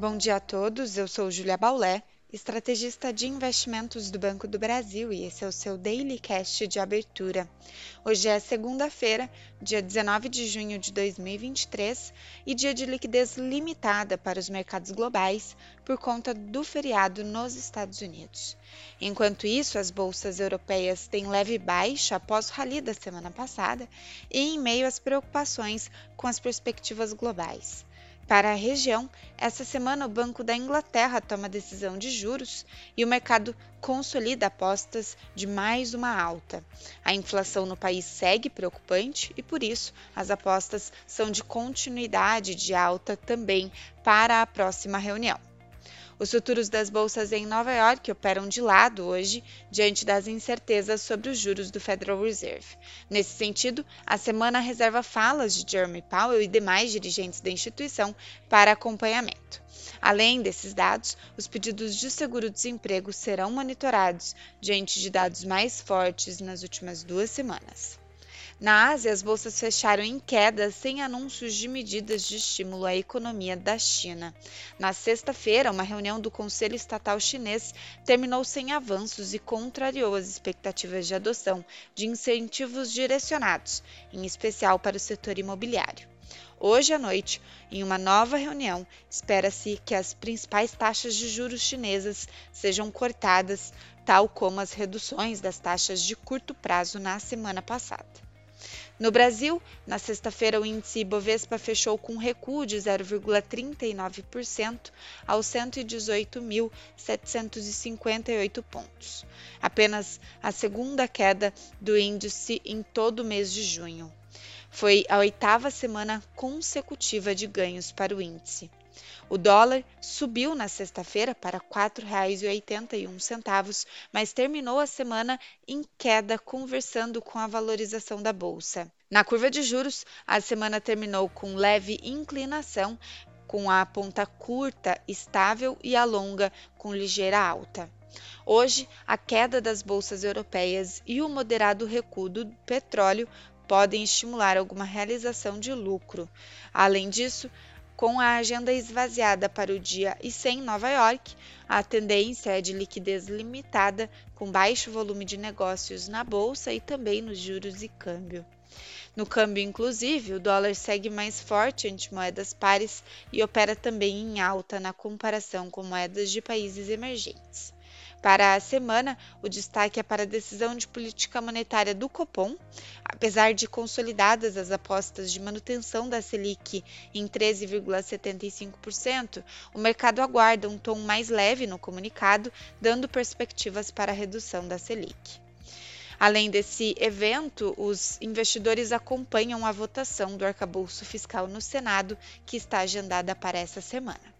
Bom dia a todos, eu sou Julia Baulé, estrategista de investimentos do Banco do Brasil e esse é o seu Daily Cast de abertura. Hoje é segunda-feira, dia 19 de junho de 2023 e dia de liquidez limitada para os mercados globais por conta do feriado nos Estados Unidos. Enquanto isso, as bolsas europeias têm leve baixa após o rally da semana passada e em meio às preocupações com as perspectivas globais. Para a região, essa semana o Banco da Inglaterra toma decisão de juros e o mercado consolida apostas de mais uma alta. A inflação no país segue preocupante e, por isso, as apostas são de continuidade de alta também para a próxima reunião. Os futuros das bolsas em Nova York operam de lado hoje, diante das incertezas sobre os juros do Federal Reserve. Nesse sentido, a semana reserva falas de Jeremy Powell e demais dirigentes da instituição para acompanhamento. Além desses dados, os pedidos de seguro-desemprego serão monitorados diante de dados mais fortes nas últimas duas semanas. Na Ásia, as bolsas fecharam em queda sem anúncios de medidas de estímulo à economia da China. Na sexta-feira, uma reunião do Conselho Estatal Chinês terminou sem avanços e contrariou as expectativas de adoção de incentivos direcionados, em especial para o setor imobiliário. Hoje à noite, em uma nova reunião, espera-se que as principais taxas de juros chinesas sejam cortadas, tal como as reduções das taxas de curto prazo na semana passada. No Brasil, na sexta-feira, o índice Ibovespa fechou com recuo de 0,39% aos 118.758 pontos, apenas a segunda queda do índice em todo o mês de junho. Foi a oitava semana consecutiva de ganhos para o índice. O dólar subiu na sexta-feira para R$ 4,81, mas terminou a semana em queda, conversando com a valorização da bolsa. Na curva de juros, a semana terminou com leve inclinação, com a ponta curta estável e a longa com ligeira alta. Hoje, a queda das bolsas europeias e o moderado recuo do petróleo podem estimular alguma realização de lucro. Além disso, com a agenda esvaziada para o dia e sem Nova York, a tendência é de liquidez limitada, com baixo volume de negócios na bolsa e também nos juros e câmbio. No câmbio, inclusive, o dólar segue mais forte ante moedas pares e opera também em alta na comparação com moedas de países emergentes. Para a semana, o destaque é para a decisão de política monetária do Copom. Apesar de consolidadas as apostas de manutenção da Selic em 13,75%, o mercado aguarda um tom mais leve no comunicado, dando perspectivas para a redução da Selic. Além desse evento, os investidores acompanham a votação do arcabouço fiscal no Senado, que está agendada para essa semana.